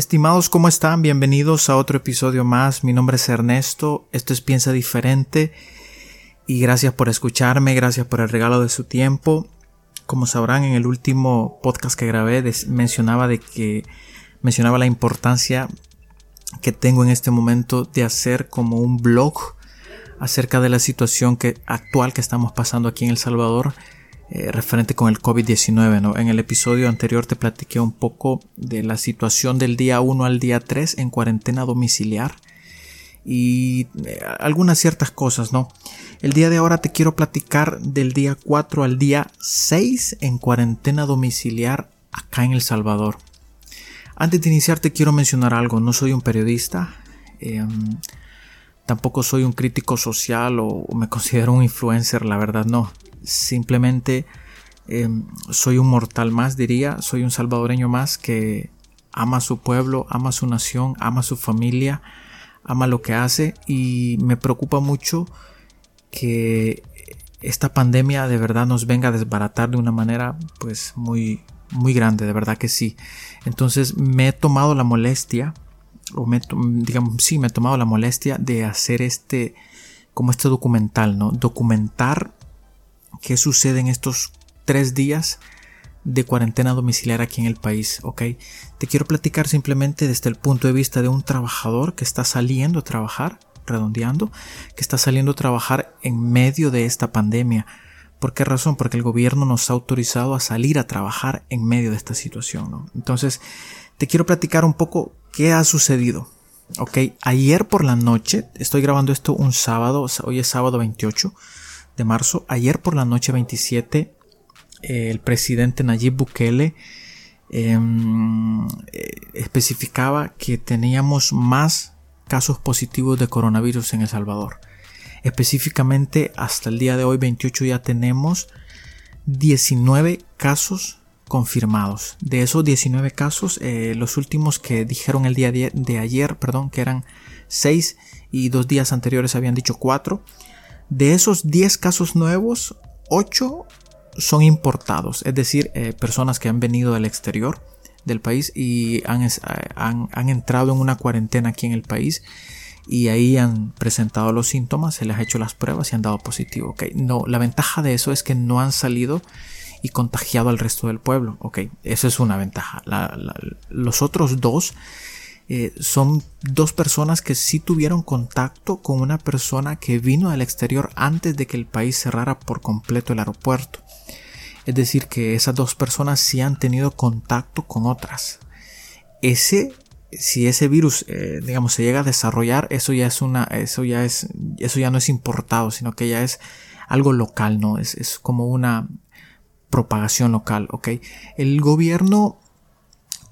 Estimados, ¿cómo están? Bienvenidos a otro episodio más. Mi nombre es Ernesto, esto es Piensa Diferente y gracias por escucharme, gracias por el regalo de su tiempo. Como sabrán, en el último podcast que grabé mencionaba de que mencionaba la importancia que tengo en este momento de hacer como un blog acerca de la situación que, actual que estamos pasando aquí en El Salvador eh, referente con el COVID-19. ¿no? En el episodio anterior te platiqué un poco de la situación del día 1 al día 3 en cuarentena domiciliar y eh, algunas ciertas cosas, ¿no? El día de ahora te quiero platicar del día 4 al día 6 en cuarentena domiciliar acá en El Salvador. Antes de iniciar te quiero mencionar algo, no soy un periodista, em, tampoco soy un crítico social o me considero un influencer, la verdad no simplemente em, soy un mortal más, diría, soy un salvadoreño más que ama a su pueblo, ama a su nación, ama a su familia, ama lo que hace y me preocupa mucho que esta pandemia de verdad nos venga a desbaratar de una manera pues muy muy grande, de verdad que sí. Entonces me he tomado la molestia o digamos, sí, me he tomado la molestia de hacer este como este documental, ¿no? Documentar qué sucede en estos tres días de cuarentena domiciliar aquí en el país, ¿ok? Te quiero platicar simplemente desde el punto de vista de un trabajador que está saliendo a trabajar, redondeando, que está saliendo a trabajar en medio de esta pandemia. ¿Por qué razón? Porque el gobierno nos ha autorizado a salir a trabajar en medio de esta situación, ¿no? Entonces, te quiero platicar un poco qué ha sucedido. Ok, ayer por la noche, estoy grabando esto un sábado, hoy es sábado 28, de marzo, ayer por la noche 27, eh, el presidente Nayib Bukele em, eh, especificaba que teníamos más casos positivos de coronavirus en El Salvador. Específicamente, hasta el día de hoy, 28, ya tenemos 19 casos confirmados. De esos 19 casos, eh, los últimos que dijeron el día de, ayer, perdón, que eran 6 y dos días anteriores habían dicho 4. De esos 10 casos nuevos, 8 son importados, es decir, eh, personas que han venido del exterior del país y han, han, entrado en una cuarentena aquí en el país y ahí han presentado los síntomas, se les ha hecho las pruebas y han dado positivo. Okay. No, la ventaja de eso es que no han salido y contagiado al resto del pueblo. Ok, eso es una ventaja. los otros dos eh, son dos personas que sí tuvieron contacto con una persona que vino del exterior antes de que el país cerrara por completo el aeropuerto. Es decir, que esas dos personas sí han tenido contacto con otras. Ese, si ese virus, eh, digamos, se llega a desarrollar, eso ya es una, eso ya es, eso ya no es importado, sino que ya es algo local, ¿no? Es, es como una propagación local, ¿ok? El gobierno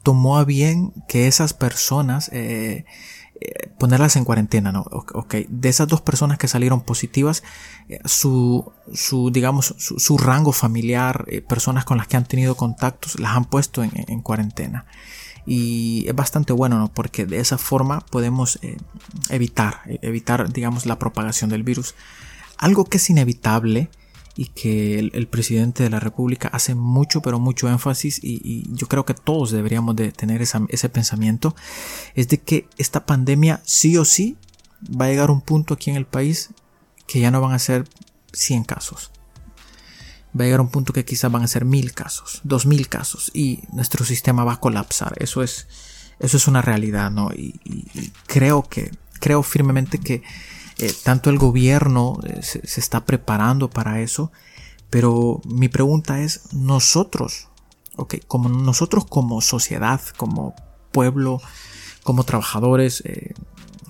tomó a bien que esas personas eh, eh, ponerlas en cuarentena, ¿no? Ok, de esas dos personas que salieron positivas, eh, su, su, digamos, su, rango familiar, personas con las que han tenido contactos, las han puesto en, cuarentena. Y es bastante bueno, ¿no? Porque de esa forma podemos evitar, evitar, digamos, la propagación del virus. Algo que es inevitable y que el, presidente de la República hace mucho, pero mucho énfasis y, yo creo que todos deberíamos de tener ese pensamiento, es de que esta pandemia sí o sí va a llegar a un punto aquí en el país que ya no van a ser 100 casos. Va a llegar a un punto que quizás van a ser mil casos, dos mil casos y nuestro sistema va a colapsar. Eso es, eso es una realidad, ¿no? y creo que, creo firmemente que eh, tanto el gobierno eh, se, está preparando para eso, pero mi pregunta es, nosotros, okay, como nosotros como sociedad, como pueblo, como trabajadores, eh,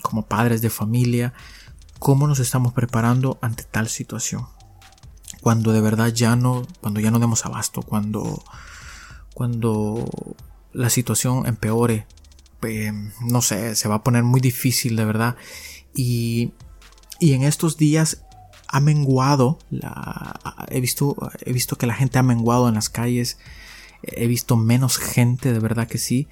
como padres de familia, ¿cómo nos estamos preparando ante tal situación? Cuando de verdad ya no, cuando ya no demos abasto, cuando, cuando la situación empeore, no sé, se va a poner muy difícil de verdad. Y y en estos días ha menguado, la, he, visto, he visto que la gente ha menguado en las calles, he visto menos gente, de verdad que sí.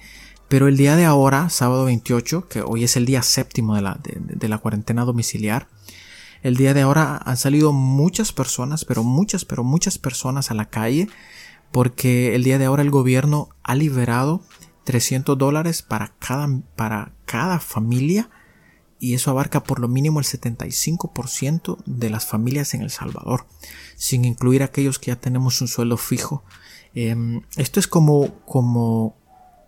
Pero el día de ahora, sábado 28, que hoy es el día séptimo de la, de, la cuarentena domiciliar, el día de ahora han salido muchas personas, pero muchas, pero muchas personas a la calle, porque el día de ahora el gobierno ha liberado 300 dólares para cada, para cada familia y eso abarca por lo mínimo el 75% de las familias en El Salvador, sin incluir aquellos que ya tenemos un sueldo fijo. Em, esto es como, como,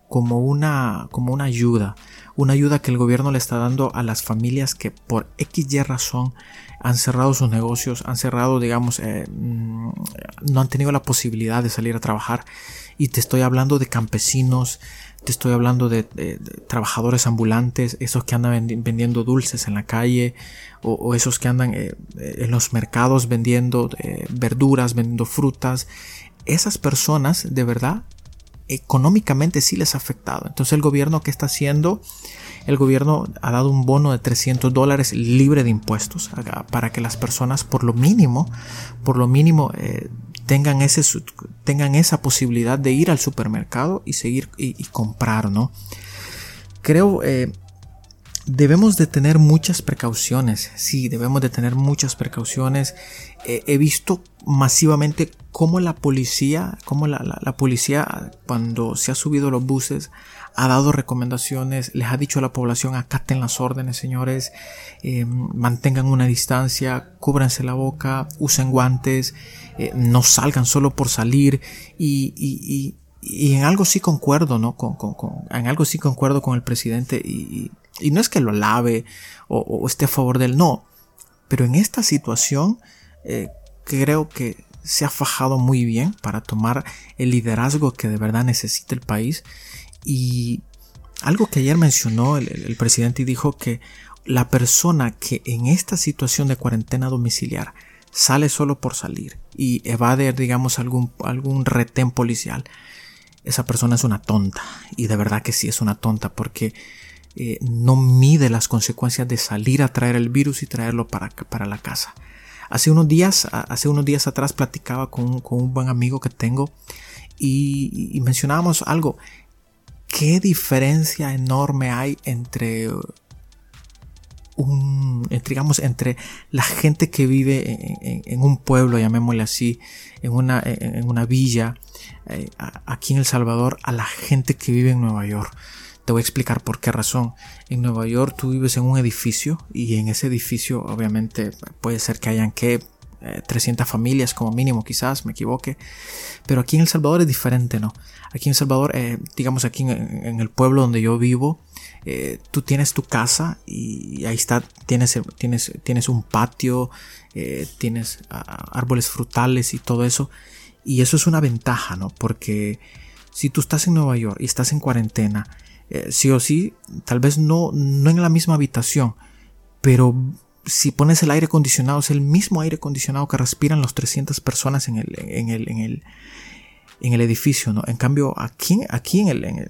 como, una, como una ayuda, una ayuda que el gobierno le está dando a las familias que por XY razón han cerrado sus negocios, han cerrado, digamos, eh, mm, no han tenido la posibilidad de salir a trabajar. Y te estoy hablando de campesinos, te estoy hablando de, trabajadores ambulantes, esos que andan vendiendo dulces en la calle o, esos que andan eh, en los mercados vendiendo eh, verduras, vendiendo frutas. Esas personas de verdad económicamente sí les ha afectado. Entonces el gobierno que está haciendo, el gobierno ha dado un bono de 300 dólares libre de impuestos para que las personas por lo mínimo, por lo mínimo eh, tengan, ese, tengan esa posibilidad de ir al supermercado y seguir y, comprar, ¿no? Creo eh, debemos de tener muchas precauciones. Sí, debemos de tener muchas precauciones. he visto masivamente cómo la policía, cómo la, policía cuando se ha subido los buses ha dado recomendaciones, les ha dicho a la población acaten las órdenes, señores, eh, mantengan una distancia, cúbranse la boca, usen guantes, eh, no salgan solo por salir y, y, y, en algo sí concuerdo, ¿no? Con, con, en algo sí concuerdo con el presidente y, no es que lo lave o, esté a favor de él, no, pero en esta situación eh, creo que se ha fajado muy bien para tomar el liderazgo que de verdad necesita el país. Y algo que ayer mencionó el, presidente y dijo que la persona que en esta situación de cuarentena domiciliar sale solo por salir y evade, digamos, algún, algún retén policial, esa persona es una tonta. Y de verdad que sí es una tonta porque eh, no mide las consecuencias de salir a traer el virus y traerlo para, para la casa. Hace unos días, hace unos días atrás platicaba con, un buen amigo que tengo y, mencionábamos algo. ¿Qué diferencia enorme hay entre un, digamos, entre la gente que vive en, un pueblo, llamémosle así, en una, en una villa, eh, aquí en El Salvador, a la gente que vive en Nueva York? Te voy a explicar por qué razón. En Nueva York tú vives en un edificio y en ese edificio obviamente puede ser que hayan que 300 eh, familias como mínimo quizás, me equivoque. Pero aquí en El Salvador es diferente, ¿no? Aquí en El Salvador, eh, digamos aquí en, el pueblo donde yo vivo, eh, tú tienes tu casa y ahí está, tienes, tienes, tienes un patio, tienes ah, árboles frutales y todo eso. Y eso es una ventaja, ¿no? Porque si tú estás en Nueva York y estás en cuarentena, eh, sí o sí, tal vez no, no en la misma habitación, pero si pones el aire acondicionado, es el mismo aire acondicionado que respiran las 300 personas en el, en el, en el, en el edificio, ¿no? En cambio, aquí, aquí en, el, en,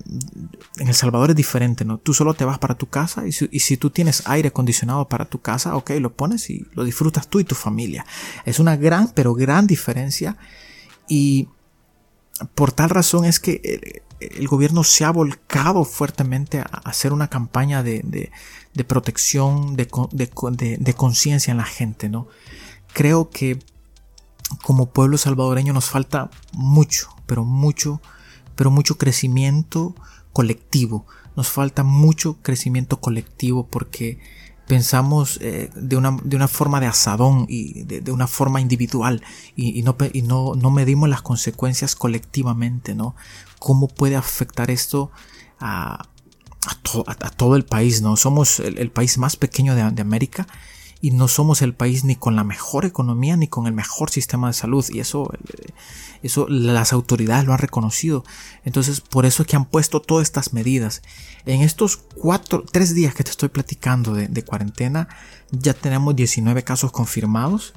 el, Salvador es diferente, ¿no? Tú solo te vas para tu casa y si, y si, tú tienes aire acondicionado para tu casa, ok, lo pones y lo disfrutas tú y tu familia. Es una gran, pero gran diferencia y por tal razón es que el gobierno se ha volcado fuertemente a hacer una campaña de, protección, de, conciencia en la gente, ¿no? Creo que como pueblo salvadoreño nos falta mucho, pero mucho, pero mucho crecimiento colectivo. Nos falta mucho crecimiento colectivo porque pensamos eh, de, una, de, una, forma de asadón y de, una forma individual y, no, y no, no, medimos las consecuencias colectivamente, ¿no? ¿Cómo puede afectar esto a, a, todo el país, ¿no? Somos el, país más pequeño de, de América y no somos el país ni con la mejor economía ni con el mejor sistema de salud. Y eso eso las autoridades lo han reconocido. Entonces por eso es que han puesto todas estas medidas. En estos cuatro tres días que te estoy platicando de, cuarentena ya tenemos 19 casos confirmados.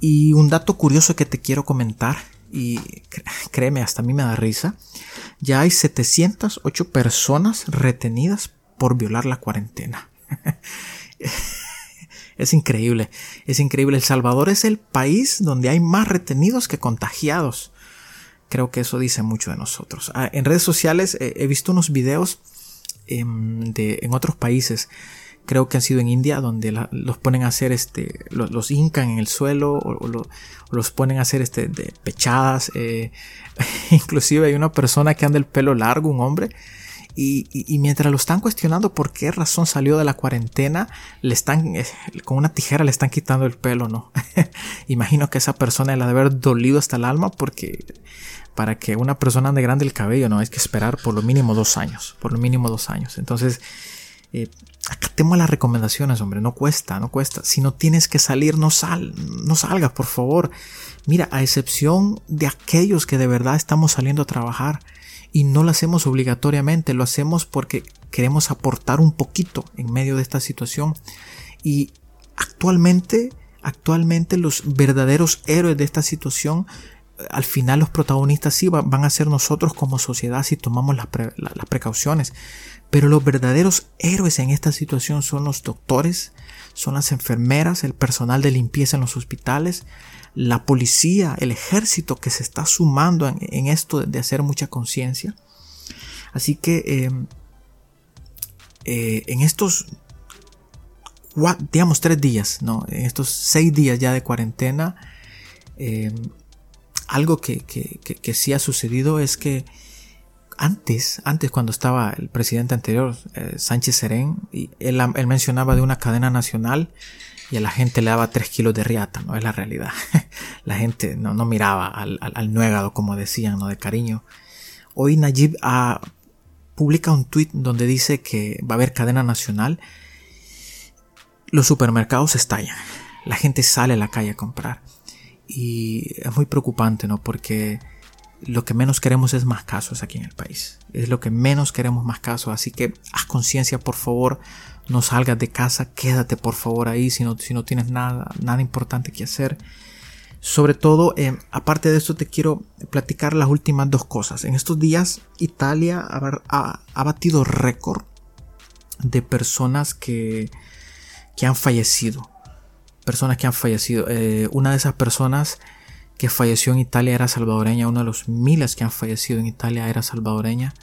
Y un dato curioso que te quiero comentar y créeme hasta a mí me da risa ya hay 708 personas retenidas por violar la cuarentena Es increíble, es increíble. El Salvador es el país donde hay más retenidos que contagiados. Creo que eso dice mucho de nosotros. Ah, en redes sociales eh, he visto unos videos em, de, en otros países. Creo que han sido en India, donde los ponen a hacer este, los, los hincan en el suelo o, los ponen a hacer este, de pechadas. Eh, inclusive hay una persona que anda el pelo largo, un hombre, Y, mientras lo están cuestionando por qué razón salió de la cuarentena, le están, eh, con una tijera le están quitando el pelo, ¿no? Imagino que esa persona le ha de haber dolido hasta el alma porque para que una persona ande grande el cabello, no hay que esperar por lo mínimo dos años, por lo mínimo dos años. Entonces, eh, acatemos las recomendaciones, hombre, no cuesta, no cuesta. Si no tienes que salir, no sal, no salgas, por favor. Mira, a excepción de aquellos que de verdad estamos saliendo a trabajar y no lo hacemos obligatoriamente, lo hacemos porque queremos aportar un poquito en medio de esta situación. Y actualmente, actualmente los verdaderos héroes de esta situación al final los protagonistas sí van a ser nosotros como sociedad si tomamos las, precauciones. Pero los verdaderos héroes en esta situación son los doctores, son las enfermeras, el personal de limpieza en los hospitales, la policía, el ejército que se está sumando en, esto de hacer mucha conciencia. Así que em, eh, en estos, digamos, tres días, ¿no? en estos seis días ya de cuarentena, em, algo que, que, sí ha sucedido es que antes, antes cuando estaba el presidente anterior, eh, Sánchez Serén, y él, mencionaba de una cadena nacional y a la gente le daba 3 kilos de riata, ¿no? Es la realidad. la gente no, no miraba al, al, nuegado, como decían, ¿no? De cariño. Hoy Nayib ha, publica un tweet donde dice que va a haber cadena nacional. Los supermercados estallan. La gente sale a la calle a comprar. Y es muy preocupante, ¿no? Porque lo que menos queremos es más casos aquí en el país. Es lo que menos queremos más casos. Así que haz conciencia, por favor. No salgas de casa. Quédate, por favor, ahí si no, si no tienes nada, nada importante que hacer. Sobre todo, eh, aparte de esto, te quiero platicar las últimas dos cosas. En estos días, Italia ha, ha, batido récord de personas que, que han fallecido personas que han fallecido. Eh, una de esas personas que falleció en Italia era salvadoreña, uno de los miles que han fallecido en Italia era salvadoreña.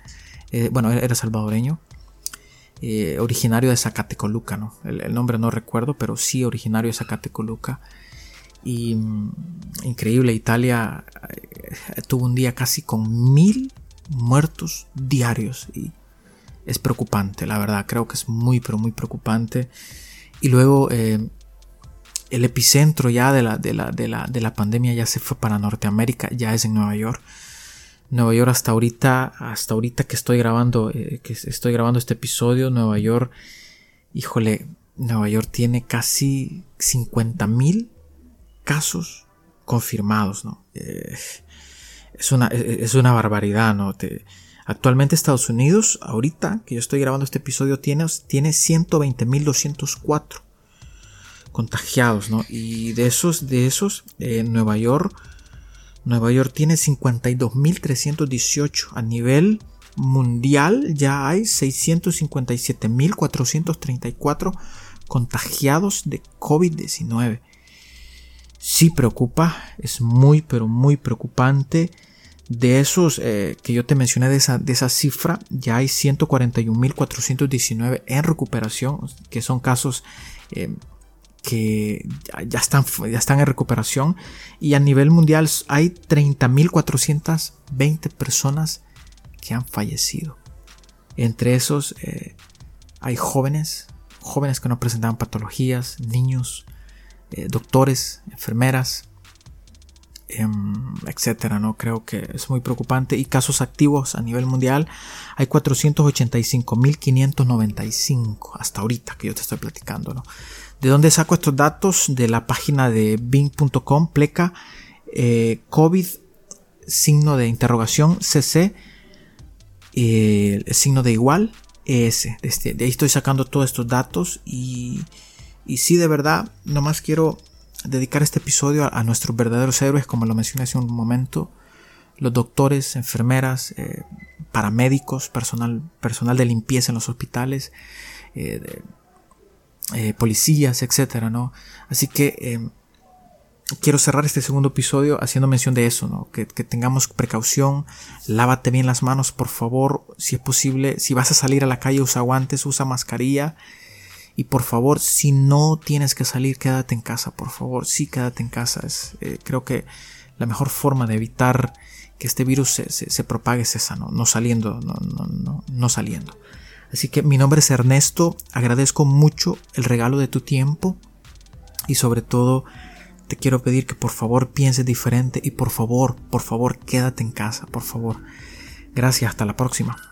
Eh, bueno, era salvadoreño. Eh, originario de Zacatecoluca, ¿no? El, nombre no recuerdo, pero sí originario de Zacatecoluca. Y mm, increíble, Italia tuvo un día casi con mil muertos diarios. Y es preocupante, la verdad, creo que es muy, muy preocupante. Y luego el epicentro ya de la, de, la, de, la, de la, pandemia ya se fue para Norteamérica, ya es en Nueva York. Nueva York hasta ahorita, hasta ahorita que estoy grabando, eh, que estoy grabando este episodio, Nueva York, híjole, Nueva York tiene casi 50 mil casos confirmados, ¿no? Eh, es, una, es una barbaridad, ¿no? actualmente Estados Unidos, ahorita que yo estoy grabando este episodio, tiene, tiene 120.204 contagiados, ¿no? Y de esos, de esos, eh, Nueva York, Nueva York tiene 52.318 a nivel mundial ya hay 657.434 contagiados de COVID-19. Sí preocupa, es muy pero muy preocupante. De esos eh, que yo te mencioné de esa, de esa cifra, ya hay 141.419 en recuperación, que son casos eh, que ya están, ya están en recuperación y a nivel mundial hay 30.420 personas que han fallecido. Entre esos eh, hay jóvenes, jóvenes que no presentaban patologías, niños, eh, doctores, enfermeras, etcétera, ¿no? Creo que es muy preocupante. Y casos activos a nivel mundial hay 485.595 hasta ahorita que yo te estoy platicando, ¿no? ¿De dónde saco estos datos? De la página de bing.com, pleca, eh, COVID, signo de interrogación, CC, eh, signo de igual, ES. Este, de ahí estoy sacando todos estos datos y, y sí, de verdad, nomás quiero dedicar este episodio a, nuestros verdaderos héroes, como lo mencioné hace un momento, los doctores, enfermeras, eh, paramédicos, personal, personal de limpieza en los hospitales, eh, eh, policías, etcétera, ¿no? Así que quiero cerrar este segundo episodio haciendo mención de eso, ¿no? Que, tengamos precaución, lávate bien las manos, por favor, si es posible, si vas a salir a la calle usa guantes, usa mascarilla y por favor, si no tienes que salir, quédate en casa, por favor, sí, quédate en casa, es, eh, creo que la mejor forma de evitar que este virus se, propague es esa, no, saliendo, no, no, no saliendo. Así que mi nombre es Ernesto, agradezco mucho el regalo de tu tiempo y sobre todo te quiero pedir que por favor pienses diferente y por favor, por favor, quédate en casa, por favor. Gracias, hasta la próxima.